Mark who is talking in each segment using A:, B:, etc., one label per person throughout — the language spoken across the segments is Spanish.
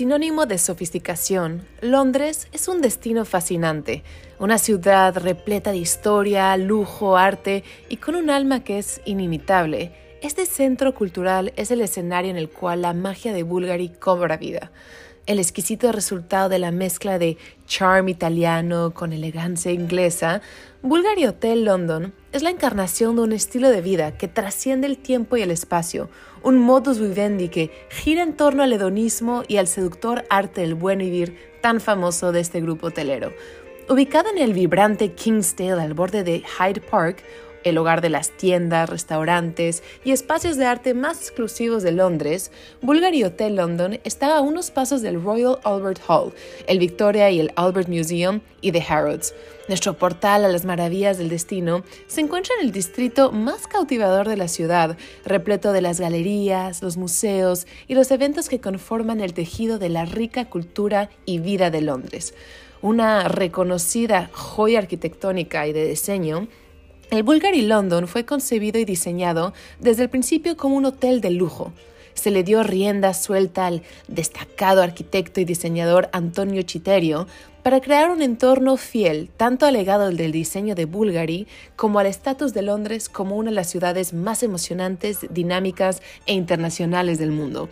A: Sinónimo de sofisticación, Londres es un destino fascinante, una ciudad repleta de historia, lujo, arte y con un alma que es inimitable. Este centro cultural es el escenario en el cual la magia de Bulgari cobra vida el exquisito resultado de la mezcla de charm italiano con elegancia inglesa, Bulgari Hotel London es la encarnación de un estilo de vida que trasciende el tiempo y el espacio, un modus vivendi que gira en torno al hedonismo y al seductor arte del buen vivir tan famoso de este grupo hotelero. Ubicado en el vibrante Kingsdale al borde de Hyde Park, el hogar de las tiendas, restaurantes y espacios de arte más exclusivos de Londres, Bulgari Hotel London está a unos pasos del Royal Albert Hall, el Victoria y el Albert Museum y The Harrods. Nuestro portal a las maravillas del destino se encuentra en el distrito más cautivador de la ciudad, repleto de las galerías, los museos y los eventos que conforman el tejido de la rica cultura y vida de Londres. Una reconocida joya arquitectónica y de diseño, el Bulgari London fue concebido y diseñado desde el principio como un hotel de lujo. Se le dio rienda suelta al destacado arquitecto y diseñador Antonio Chiterio para crear un entorno fiel tanto al legado del diseño de Bulgari como al estatus de Londres como una de las ciudades más emocionantes, dinámicas e internacionales del mundo.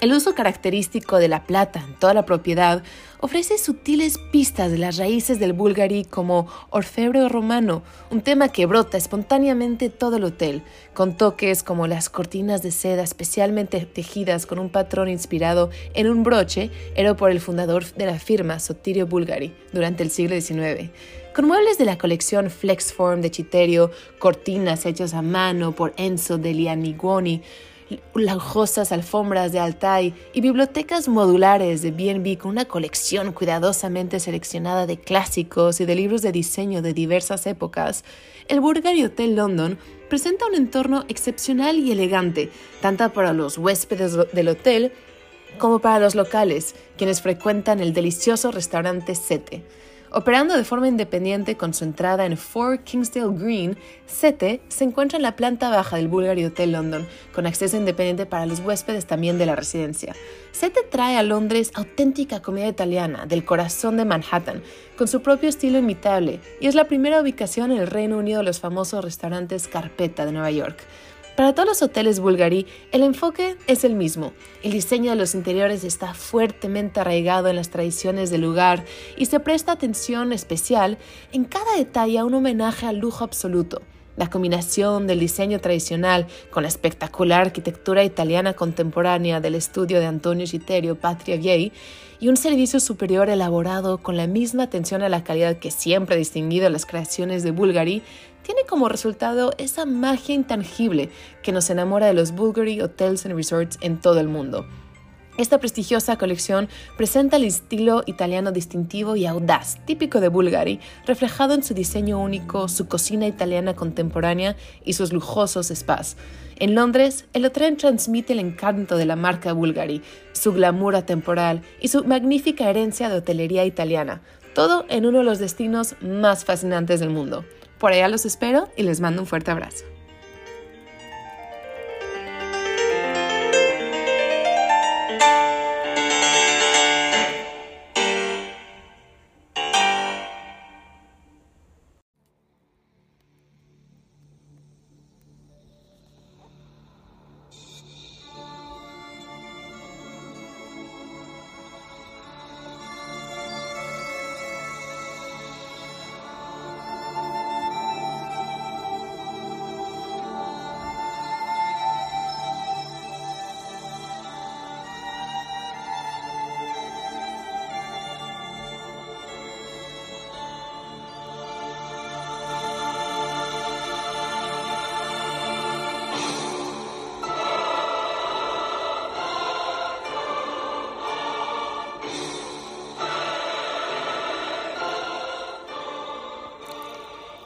A: El uso característico de la plata en toda la propiedad ofrece sutiles pistas de las raíces del búlgari como orfebre romano, un tema que brota espontáneamente todo el hotel, con toques como las cortinas de seda especialmente tejidas con un patrón inspirado en un broche, hecho por el fundador de la firma Sotirio Bulgari durante el siglo XIX con muebles de la colección Flexform de Chiterio, cortinas hechas a mano por Enzo de Lianiguoni, lujosas alfombras de Altai y bibliotecas modulares de B&B con una colección cuidadosamente seleccionada de clásicos y de libros de diseño de diversas épocas, el Bulgari Hotel London presenta un entorno excepcional y elegante, tanto para los huéspedes del hotel como para los locales, quienes frecuentan el delicioso restaurante Sete. Operando de forma independiente concentrada en 4 Kingsdale Green, Sete se encuentra en la planta baja del Bulgari Hotel London, con acceso independiente para los huéspedes también de la residencia. Sete trae a Londres auténtica comida italiana del corazón de Manhattan, con su propio estilo imitable, y es la primera ubicación en el Reino Unido de los famosos restaurantes Carpeta de Nueva York. Para todos los hoteles Bulgari, el enfoque es el mismo. El diseño de los interiores está fuertemente arraigado en las tradiciones del lugar y se presta atención especial en cada detalle a un homenaje al lujo absoluto. La combinación del diseño tradicional con la espectacular arquitectura italiana contemporánea del estudio de Antonio Citerio Patria Viei y un servicio superior elaborado con la misma atención a la calidad que siempre ha distinguido las creaciones de Bulgari tiene como resultado esa magia intangible que nos enamora de los Bulgari Hotels and Resorts en todo el mundo. Esta prestigiosa colección presenta el estilo italiano distintivo y audaz, típico de Bulgari, reflejado en su diseño único, su cocina italiana contemporánea y sus lujosos spas. En Londres, el hotel transmite el encanto de la marca Bulgari, su glamour atemporal y su magnífica herencia de hotelería italiana, todo en uno de los destinos más fascinantes del mundo. Por allá los espero y les mando un fuerte abrazo.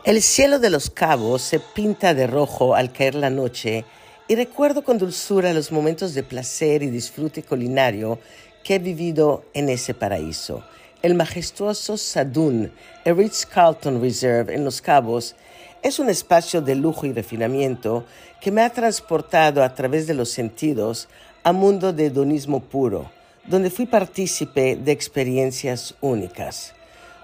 B: El cielo de los cabos se pinta de rojo al caer la noche y recuerdo con dulzura los momentos de placer y disfrute culinario que he vivido en ese paraíso. El majestuoso Sadun, el Ritz-Carlton Reserve en Los Cabos, es un espacio de lujo y refinamiento que me ha transportado a través de los sentidos a mundo de hedonismo puro donde fui partícipe de experiencias únicas.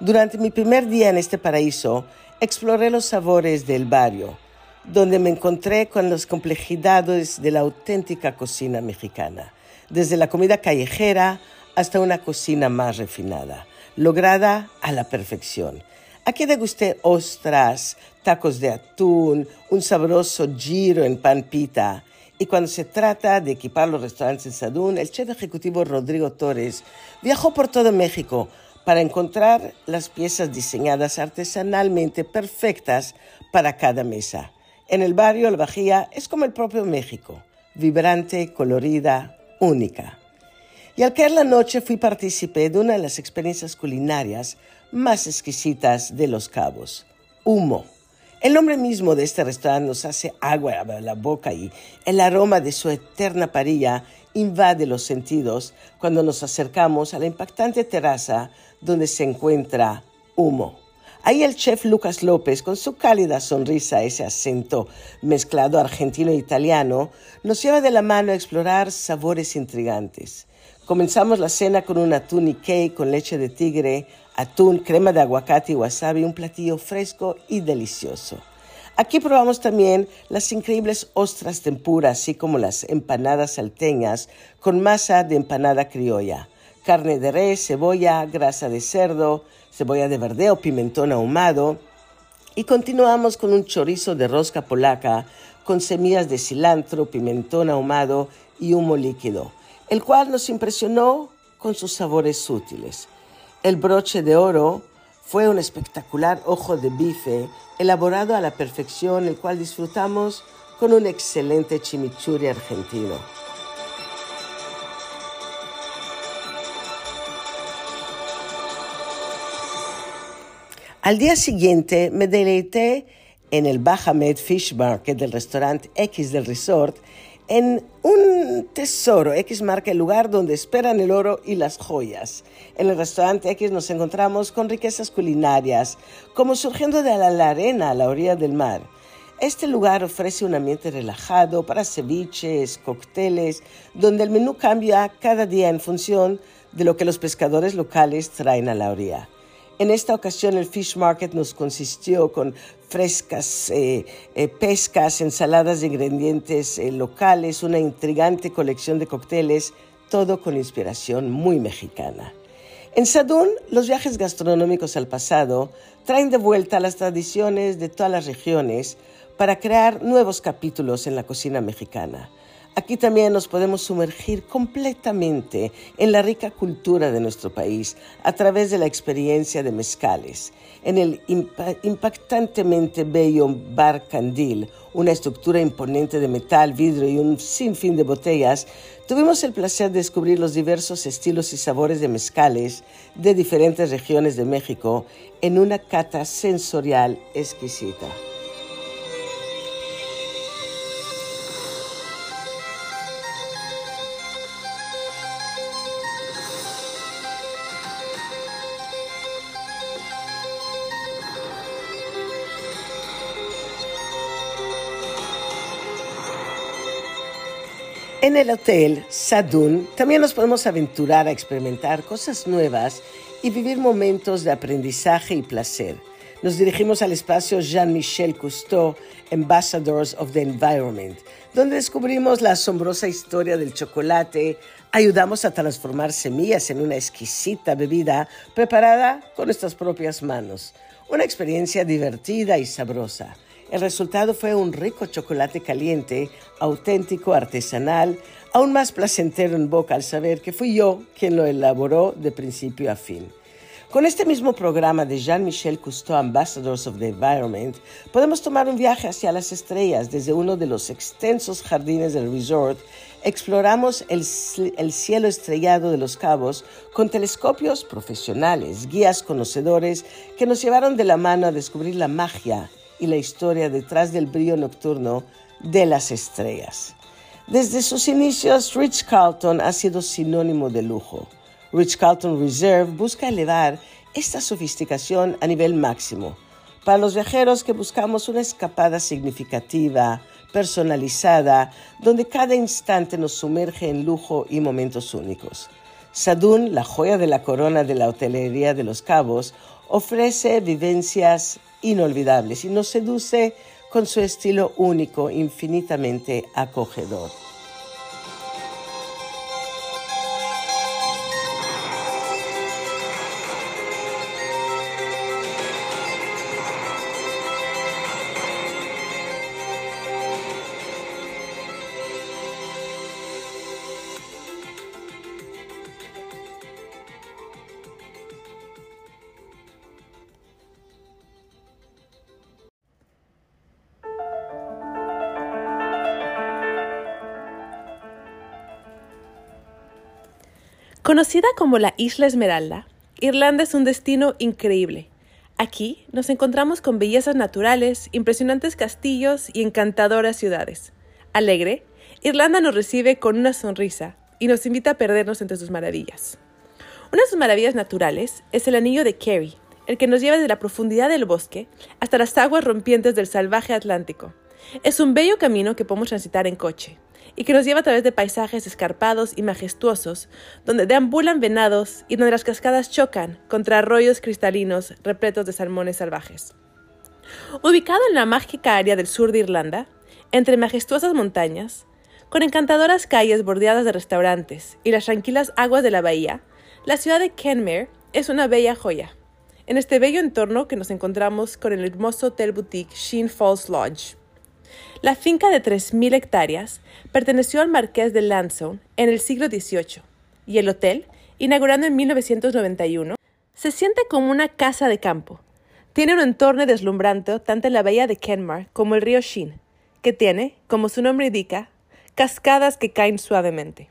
B: Durante mi primer día en este paraíso, exploré los sabores del barrio, donde me encontré con las complejidades de la auténtica cocina mexicana, desde la comida callejera hasta una cocina más refinada, lograda a la perfección. Aquí degusté ostras, tacos de atún, un sabroso giro en pan pita. Y cuando se trata de equipar los restaurantes en Sadún, el chef ejecutivo Rodrigo Torres viajó por todo México para encontrar las piezas diseñadas artesanalmente perfectas para cada mesa. En el barrio, la Bajía es como el propio México, vibrante, colorida, única. Y al caer la noche fui partícipe de una de las experiencias culinarias más exquisitas de Los Cabos, Humo. El nombre mismo de este restaurante nos hace agua a la boca y el aroma de su eterna parilla invade los sentidos cuando nos acercamos a la impactante terraza donde se encuentra Humo. Ahí el chef Lucas López, con su cálida sonrisa, ese acento mezclado argentino e italiano, nos lleva de la mano a explorar sabores intrigantes. Comenzamos la cena con un atún y cake con leche de tigre, atún, crema de aguacate y wasabi, un platillo fresco y delicioso. Aquí probamos también las increíbles ostras tempura, así como las empanadas salteñas con masa de empanada criolla, carne de res, cebolla, grasa de cerdo, cebolla de verdeo, pimentón ahumado. Y continuamos con un chorizo de rosca polaca con semillas de cilantro, pimentón ahumado y humo líquido, el cual nos impresionó con sus sabores sutiles. El broche de oro fue un espectacular ojo de bife elaborado a la perfección, el cual disfrutamos con un excelente chimichurri argentino. Al día siguiente me deleité en el Bahamed Fish Market del restaurante X del resort en un tesoro. X marca el lugar donde esperan el oro y las joyas. En el restaurante X nos encontramos con riquezas culinarias, como surgiendo de la arena a la orilla del mar. Este lugar ofrece un ambiente relajado para ceviches, cócteles, donde el menú cambia cada día en función de lo que los pescadores locales traen a la orilla. En esta ocasión el Fish Market nos consistió con frescas eh, eh, pescas, ensaladas de ingredientes eh, locales, una intrigante colección de cócteles, todo con inspiración muy mexicana. En Sadún, los viajes gastronómicos al pasado traen de vuelta las tradiciones de todas las regiones para crear nuevos capítulos en la cocina mexicana. Aquí también nos podemos sumergir completamente en la rica cultura de nuestro país a través de la experiencia de mezcales. En el impactantemente bello Bar Candil, una estructura imponente de metal, vidrio y un sinfín de botellas, tuvimos el placer de descubrir los diversos estilos y sabores de mezcales de diferentes regiones de México en una cata sensorial exquisita. En el hotel Sadun también nos podemos aventurar a experimentar cosas nuevas y vivir momentos de aprendizaje y placer. Nos dirigimos al espacio Jean-Michel Cousteau, Ambassadors of the Environment, donde descubrimos la asombrosa historia del chocolate, ayudamos a transformar semillas en una exquisita bebida preparada con nuestras propias manos. Una experiencia divertida y sabrosa. El resultado fue un rico chocolate caliente, auténtico, artesanal, aún más placentero en boca al saber que fui yo quien lo elaboró de principio a fin. Con este mismo programa de Jean-Michel Cousteau, Ambassadors of the Environment, podemos tomar un viaje hacia las estrellas desde uno de los extensos jardines del resort. Exploramos el, el cielo estrellado de los cabos con telescopios profesionales, guías conocedores que nos llevaron de la mano a descubrir la magia y la historia detrás del brillo nocturno de las estrellas. Desde sus inicios, Rich Carlton ha sido sinónimo de lujo. Rich Carlton Reserve busca elevar esta sofisticación a nivel máximo para los viajeros que buscamos una escapada significativa, personalizada, donde cada instante nos sumerge en lujo y momentos únicos. Sadún, la joya de la corona de la hotelería de los Cabos, ofrece vivencias inolvidables y nos seduce con su estilo único, infinitamente acogedor.
A: Conocida como la Isla Esmeralda, Irlanda es un destino increíble. Aquí nos encontramos con bellezas naturales, impresionantes castillos y encantadoras ciudades. Alegre, Irlanda nos recibe con una sonrisa y nos invita a perdernos entre sus maravillas. Una de sus maravillas naturales es el anillo de Kerry, el que nos lleva desde la profundidad del bosque hasta las aguas rompientes del salvaje Atlántico. Es un bello camino que podemos transitar en coche y que nos lleva a través de paisajes escarpados y majestuosos, donde deambulan venados y donde las cascadas chocan contra arroyos cristalinos repletos de salmones salvajes. Ubicado en la mágica área del sur de Irlanda, entre majestuosas montañas, con encantadoras calles bordeadas de restaurantes y las tranquilas aguas de la bahía, la ciudad de Kenmare es una bella joya. En este bello entorno que nos encontramos con el hermoso hotel boutique Sheen Falls Lodge, la finca de 3.000 hectáreas perteneció al marqués de Lansdowne en el siglo XVIII y el hotel, inaugurado en 1991, se siente como una casa de campo. Tiene un entorno deslumbrante tanto en la bahía de Kenmare como el río Sheen, que tiene, como su nombre indica, cascadas que caen suavemente.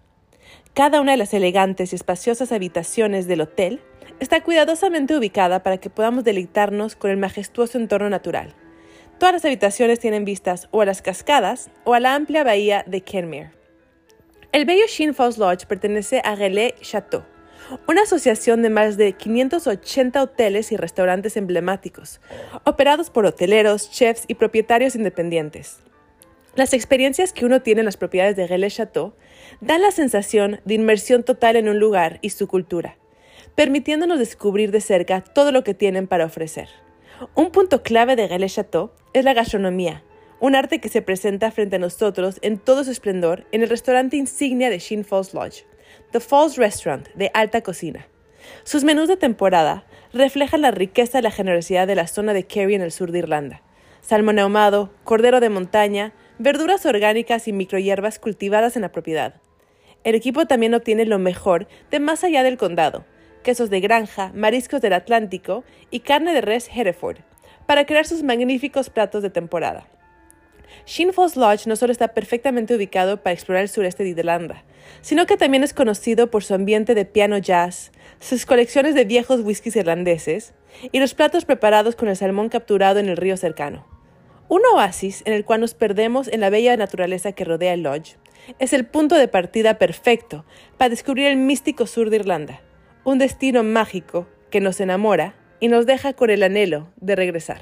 A: Cada una de las elegantes y espaciosas habitaciones del hotel está cuidadosamente ubicada para que podamos deleitarnos con el majestuoso entorno natural. Todas las habitaciones tienen vistas o a las cascadas o a la amplia bahía de Kenmare. El bello Sheen Falls Lodge pertenece a Relais Chateau, una asociación de más de 580 hoteles y restaurantes emblemáticos, operados por hoteleros, chefs y propietarios independientes. Las experiencias que uno tiene en las propiedades de Relais Chateau dan la sensación de inmersión total en un lugar y su cultura, permitiéndonos descubrir de cerca todo lo que tienen para ofrecer. Un punto clave de Galais Chateau es la gastronomía, un arte que se presenta frente a nosotros en todo su esplendor en el restaurante insignia de Sheen Falls Lodge, The Falls Restaurant, de alta cocina. Sus menús de temporada reflejan la riqueza y la generosidad de la zona de Kerry en el sur de Irlanda. Salmón ahumado, cordero de montaña, verduras orgánicas y microhierbas cultivadas en la propiedad. El equipo también obtiene lo mejor de más allá del condado, quesos de granja, mariscos del Atlántico y carne de res Hereford, para crear sus magníficos platos de temporada. Sheen Falls Lodge no solo está perfectamente ubicado para explorar el sureste de Irlanda, sino que también es conocido por su ambiente de piano jazz, sus colecciones de viejos whiskies irlandeses y los platos preparados con el salmón capturado en el río cercano. Un oasis en el cual nos perdemos en la bella naturaleza que rodea el lodge es el punto de partida perfecto para descubrir el místico sur de Irlanda, un destino mágico que nos enamora y nos deja con el anhelo de regresar.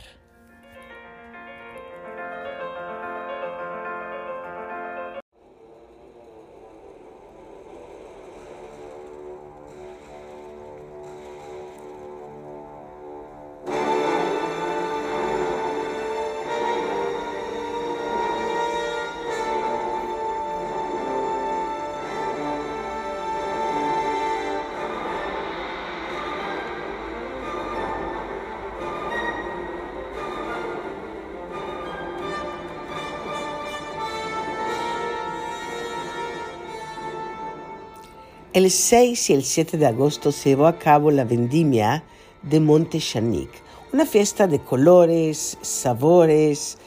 B: El 6 y el 7 de agosto se llevó a cabo la vendimia de Monte Chanic, una fiesta de colores, sabores,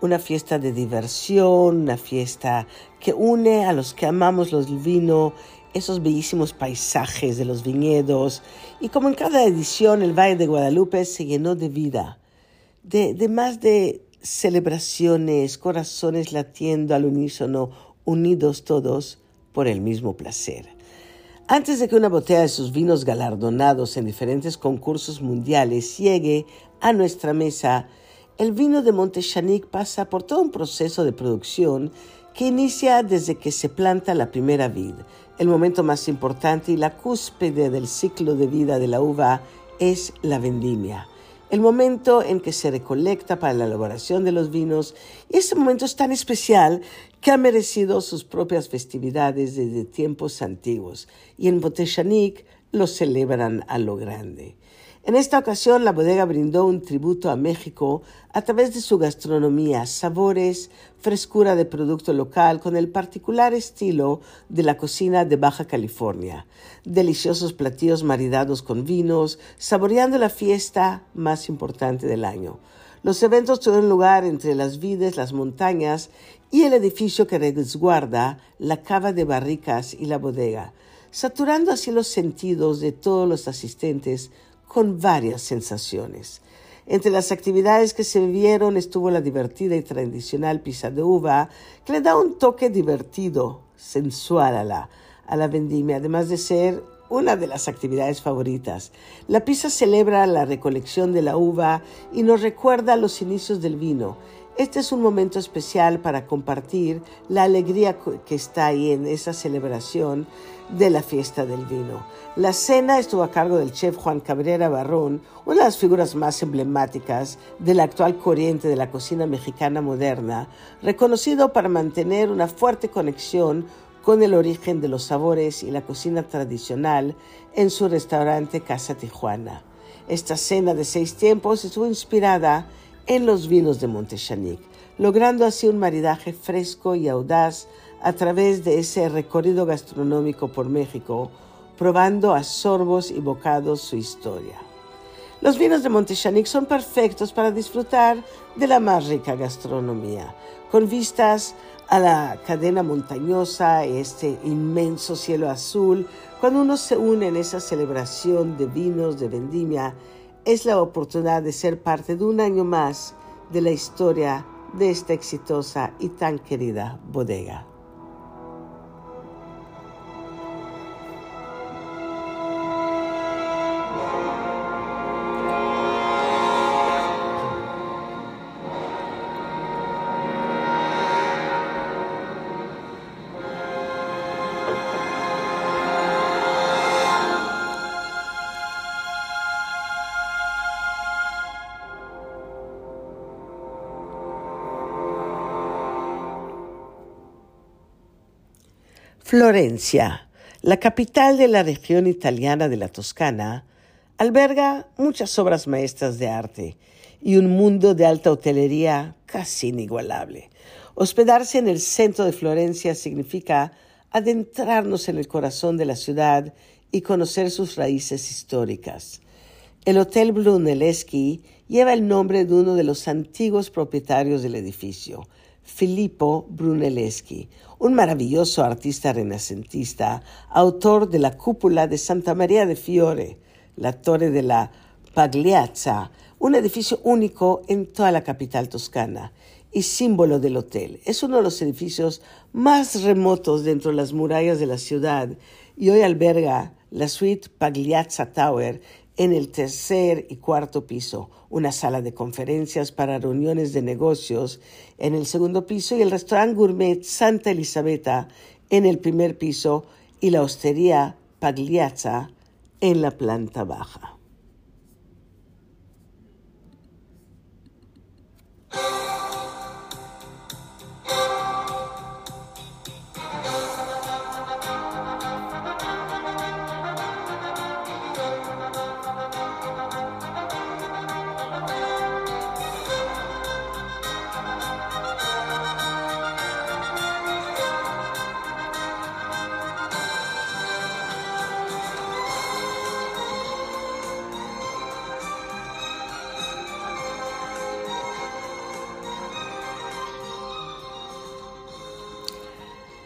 B: una fiesta de diversión, una fiesta que une a los que amamos los vino, esos bellísimos paisajes de los viñedos. Y como en cada edición, el Valle de Guadalupe se llenó de vida, de, de más de celebraciones, corazones latiendo al unísono, unidos todos por el mismo placer. Antes de que una botella de sus vinos galardonados en diferentes concursos mundiales llegue a nuestra mesa, el vino de Montechanic pasa por todo un proceso de producción que inicia desde que se planta la primera vid. El momento más importante y la cúspide del ciclo de vida de la uva es la vendimia el momento en que se recolecta para la elaboración de los vinos. Y ese momento es tan especial que ha merecido sus propias festividades desde tiempos antiguos. Y en Botechanic lo celebran a lo grande. En esta ocasión, la bodega brindó un tributo a México a través de su gastronomía, sabores, frescura de producto local con el particular estilo de la cocina de Baja California. Deliciosos platillos maridados con vinos, saboreando la fiesta más importante del año. Los eventos tuvieron lugar entre las vides, las montañas y el edificio que resguarda la cava de barricas y la bodega, saturando así los sentidos de todos los asistentes con varias sensaciones. Entre las actividades que se vivieron estuvo la divertida y tradicional pizza de uva, que le da un toque divertido, sensual a la, a la vendimia, además de ser una de las actividades favoritas. La pizza celebra la recolección de la uva y nos recuerda los inicios del vino. Este es un momento especial para compartir la alegría que está ahí en esa celebración de la fiesta del vino. La cena estuvo a cargo del chef Juan Cabrera Barrón, una de las figuras más emblemáticas de la actual corriente de la cocina mexicana moderna, reconocido para mantener una fuerte conexión con el origen de los sabores y la cocina tradicional en su restaurante Casa Tijuana. Esta cena de seis tiempos estuvo inspirada en los vinos de Montechanic, logrando así un maridaje fresco y audaz a través de ese recorrido gastronómico por México, probando a sorbos y bocados su historia. Los vinos de Montechanic son perfectos para disfrutar de la más rica gastronomía, con vistas a la cadena montañosa, este inmenso cielo azul. Cuando uno se une en esa celebración de vinos de vendimia, es la oportunidad de ser parte de un año más de la historia de esta exitosa y tan querida bodega. Florencia, la capital de la región italiana de la Toscana, alberga muchas obras maestras de arte y un mundo de alta hotelería casi inigualable. Hospedarse en el centro de Florencia significa adentrarnos en el corazón de la ciudad y conocer sus raíces históricas. El Hotel Brunelleschi lleva el nombre de uno de los antiguos propietarios del edificio, Filippo Brunelleschi, un maravilloso artista renacentista, autor de la cúpula de Santa María de Fiore, la torre de la Pagliazza, un edificio único en toda la capital toscana y símbolo del hotel. Es uno de los edificios más remotos dentro de las murallas de la ciudad y hoy alberga la suite Pagliazza Tower en el tercer y cuarto piso, una sala de conferencias para reuniones de negocios en el segundo piso y el restaurante gourmet Santa Elisabetta en el primer piso y la hostería Pagliazza en la planta baja.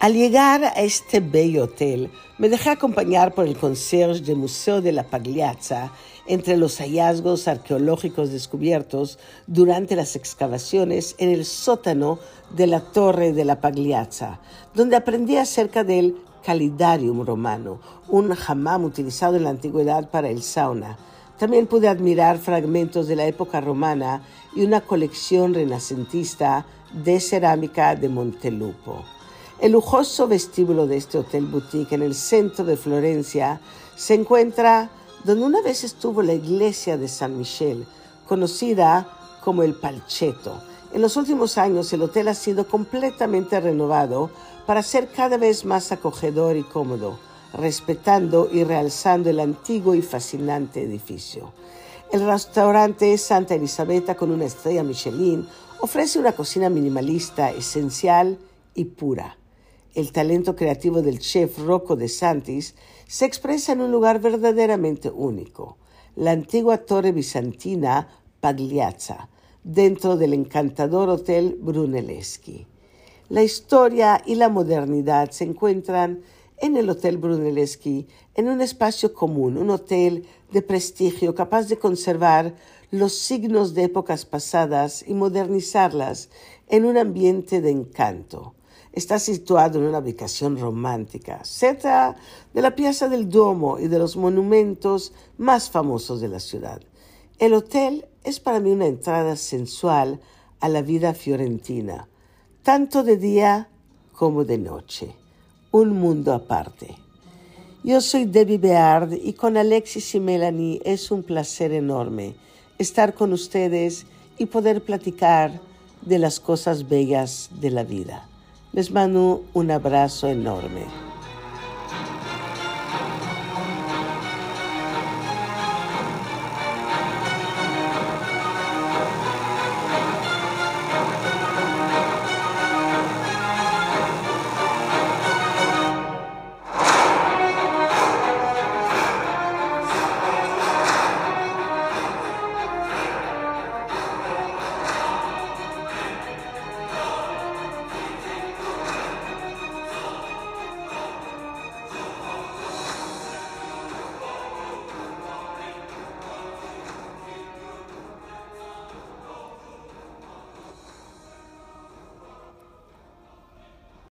B: Al llegar a este bello hotel, me dejé acompañar por el concierge del Museo de la Pagliazza entre los hallazgos arqueológicos descubiertos durante las excavaciones en el sótano de la Torre de la Pagliazza, donde aprendí acerca del calidarium romano, un hammam utilizado en la antigüedad para el sauna. También pude admirar fragmentos de la época romana y una colección renacentista de cerámica de Montelupo. El lujoso vestíbulo de este hotel boutique en el centro de Florencia se encuentra donde una vez estuvo la iglesia de San Michel, conocida como el Palchetto. En los últimos años el hotel ha sido completamente renovado para ser cada vez más acogedor y cómodo, respetando y realzando el antiguo y fascinante edificio. El restaurante Santa Elisabetta con una estrella Michelin ofrece una cocina minimalista, esencial y pura. El talento creativo del chef Rocco de Santis se expresa en un lugar verdaderamente único, la antigua torre bizantina Pagliazza, dentro del encantador Hotel Brunelleschi. La historia y la modernidad se encuentran en el Hotel Brunelleschi en un espacio común, un hotel de prestigio capaz de conservar los signos de épocas pasadas y modernizarlas en un ambiente de encanto. Está situado en una ubicación romántica, cerca de la Piazza del Duomo y de los monumentos más famosos de la ciudad. El hotel es para mí una entrada sensual a la vida fiorentina, tanto de día como de noche, un mundo aparte. Yo soy Debbie Beard y con Alexis y Melanie es un placer enorme estar con ustedes y poder platicar de las cosas bellas de la vida. Les mando un abrazo enorme.